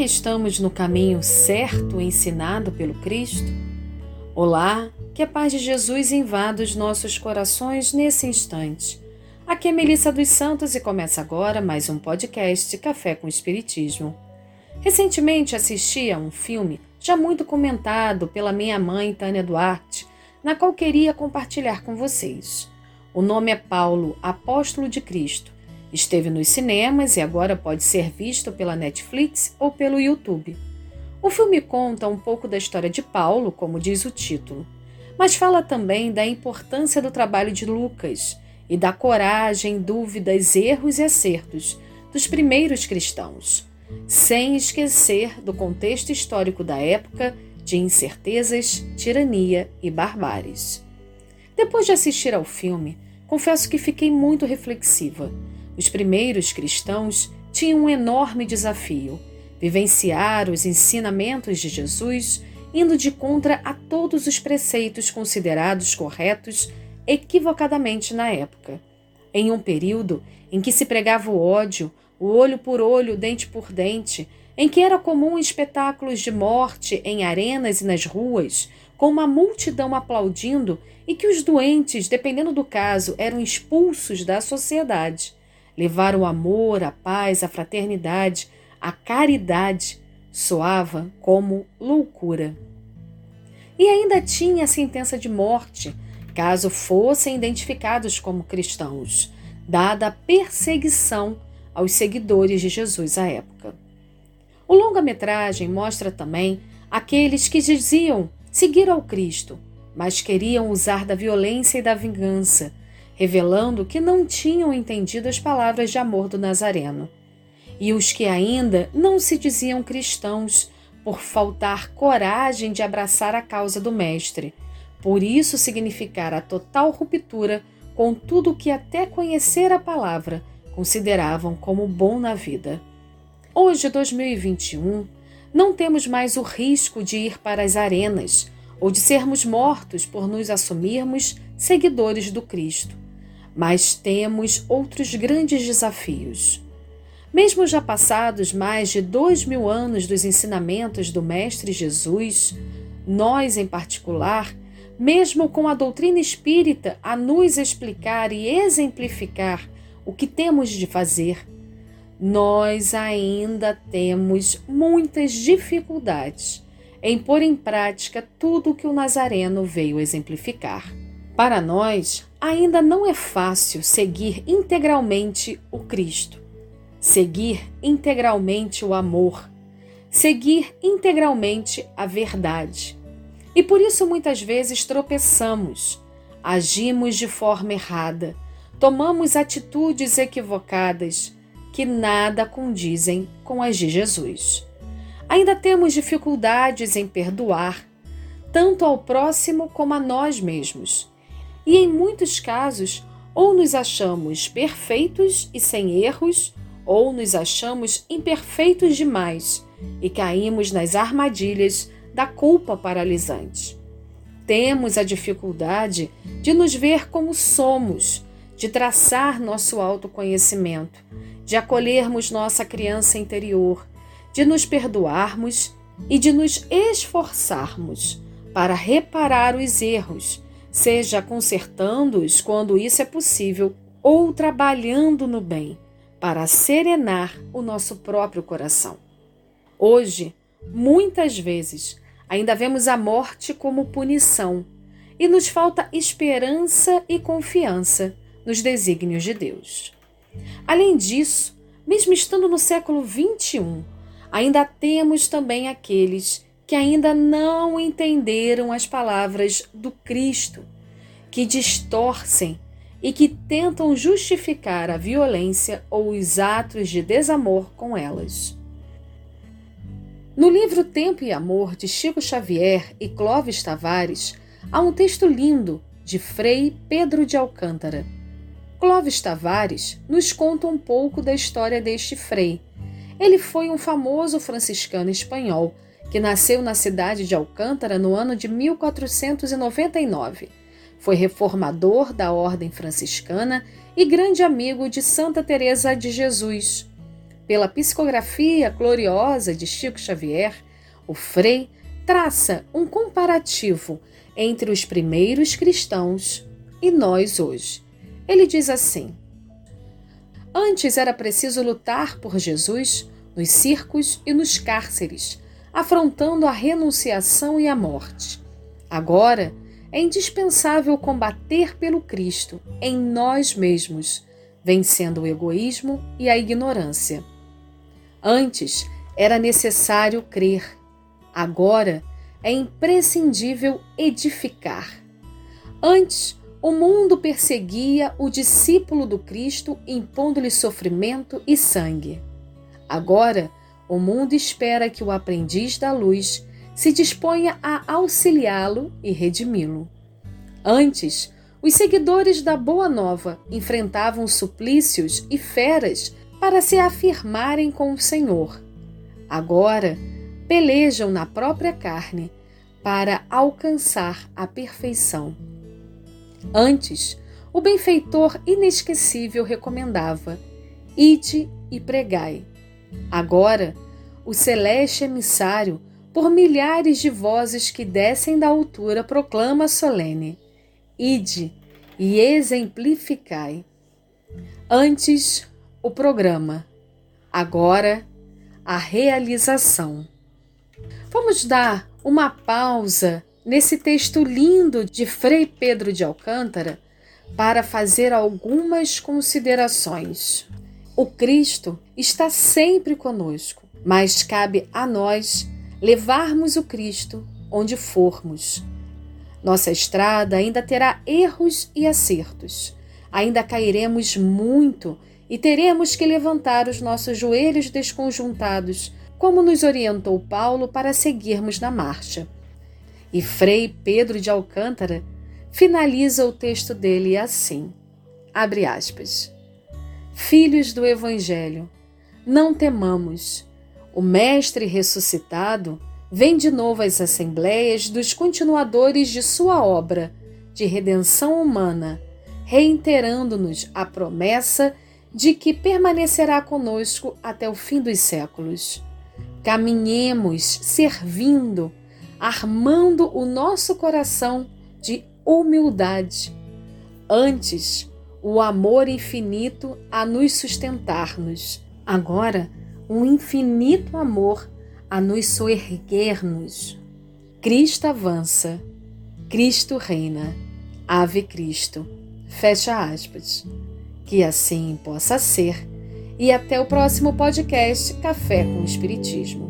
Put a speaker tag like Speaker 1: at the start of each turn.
Speaker 1: que estamos no caminho certo ensinado pelo Cristo? Olá, que a paz de Jesus invada os nossos corações nesse instante. Aqui é Melissa dos Santos e começa agora mais um podcast Café com Espiritismo. Recentemente assisti a um filme já muito comentado pela minha mãe Tânia Duarte, na qual queria compartilhar com vocês. O nome é Paulo, Apóstolo de Cristo Esteve nos cinemas e agora pode ser visto pela Netflix ou pelo YouTube. O filme conta um pouco da história de Paulo, como diz o título, mas fala também da importância do trabalho de Lucas e da coragem, dúvidas, erros e acertos dos primeiros cristãos, sem esquecer do contexto histórico da época de incertezas, tirania e barbáries. Depois de assistir ao filme, confesso que fiquei muito reflexiva os primeiros cristãos tinham um enorme desafio: vivenciar os ensinamentos de Jesus, indo de contra a todos os preceitos considerados corretos equivocadamente na época. Em um período em que se pregava o ódio, o olho por olho, dente por dente, em que era comum espetáculos de morte em arenas e nas ruas, com uma multidão aplaudindo e que os doentes, dependendo do caso, eram expulsos da sociedade. Levar o amor, a paz, a fraternidade, a caridade soava como loucura. E ainda tinha a sentença de morte, caso fossem identificados como cristãos, dada a perseguição aos seguidores de Jesus à época. O longa-metragem mostra também aqueles que diziam seguir ao Cristo, mas queriam usar da violência e da vingança revelando que não tinham entendido as palavras de amor do Nazareno. E os que ainda não se diziam cristãos, por faltar coragem de abraçar a causa do Mestre, por isso significar a total ruptura com tudo que até conhecer a palavra consideravam como bom na vida. Hoje, 2021, não temos mais o risco de ir para as arenas ou de sermos mortos por nos assumirmos seguidores do Cristo mas temos outros grandes desafios. Mesmo já passados mais de dois mil anos dos ensinamentos do Mestre Jesus, nós, em particular, mesmo com a doutrina espírita a nos explicar e exemplificar o que temos de fazer, nós ainda temos muitas dificuldades em pôr em prática tudo o que o Nazareno veio exemplificar. Para nós, ainda não é fácil seguir integralmente o Cristo, seguir integralmente o amor, seguir integralmente a verdade. E por isso muitas vezes tropeçamos, agimos de forma errada, tomamos atitudes equivocadas que nada condizem com as de Jesus. Ainda temos dificuldades em perdoar, tanto ao próximo como a nós mesmos e em muitos casos, ou nos achamos perfeitos e sem erros, ou nos achamos imperfeitos demais e caímos nas armadilhas da culpa paralisante. Temos a dificuldade de nos ver como somos, de traçar nosso autoconhecimento, de acolhermos nossa criança interior, de nos perdoarmos e de nos esforçarmos para reparar os erros seja consertando-os quando isso é possível ou trabalhando no bem para serenar o nosso próprio coração. Hoje, muitas vezes, ainda vemos a morte como punição e nos falta esperança e confiança nos desígnios de Deus. Além disso, mesmo estando no século XXI, ainda temos também aqueles que ainda não entenderam as palavras do Cristo, que distorcem e que tentam justificar a violência ou os atos de desamor com elas. No livro Tempo e Amor de Chico Xavier e Clóvis Tavares, há um texto lindo de Frei Pedro de Alcântara. Clóvis Tavares nos conta um pouco da história deste frei. Ele foi um famoso franciscano espanhol que nasceu na cidade de Alcântara no ano de 1499. Foi reformador da Ordem Franciscana e grande amigo de Santa Teresa de Jesus. pela psicografia gloriosa de Chico Xavier, o Frei traça um comparativo entre os primeiros cristãos e nós hoje. Ele diz assim: Antes era preciso lutar por Jesus nos circos e nos cárceres, afrontando a renunciação e a morte. Agora é indispensável combater pelo Cristo em nós mesmos, vencendo o egoísmo e a ignorância. Antes era necessário crer, agora é imprescindível edificar. Antes, o mundo perseguia o discípulo do Cristo, impondo-lhe sofrimento e sangue. Agora, o mundo espera que o aprendiz da luz se disponha a auxiliá-lo e redimi-lo. Antes, os seguidores da Boa Nova enfrentavam suplícios e feras para se afirmarem com o Senhor. Agora, pelejam na própria carne para alcançar a perfeição. Antes, o benfeitor inesquecível recomendava: Ide e pregai. Agora, o celeste emissário por milhares de vozes que descem da altura, proclama solene: Ide e exemplificai. Antes, o programa, agora, a realização. Vamos dar uma pausa nesse texto lindo de Frei Pedro de Alcântara para fazer algumas considerações. O Cristo está sempre conosco, mas cabe a nós levarmos o Cristo onde formos. Nossa estrada ainda terá erros e acertos. Ainda cairemos muito e teremos que levantar os nossos joelhos desconjuntados, como nos orientou Paulo para seguirmos na marcha. E Frei Pedro de Alcântara finaliza o texto dele assim: abre aspas. Filhos do Evangelho, não temamos o Mestre ressuscitado vem de novo às assembleias dos continuadores de sua obra de redenção humana, reiterando-nos a promessa de que permanecerá conosco até o fim dos séculos. Caminhemos servindo, armando o nosso coração de humildade. Antes, o amor infinito a nos sustentar-nos. Agora, um infinito amor a nos soerguer-nos. Cristo avança, Cristo reina, Ave Cristo. Fecha aspas. Que assim possa ser. E até o próximo podcast Café com Espiritismo.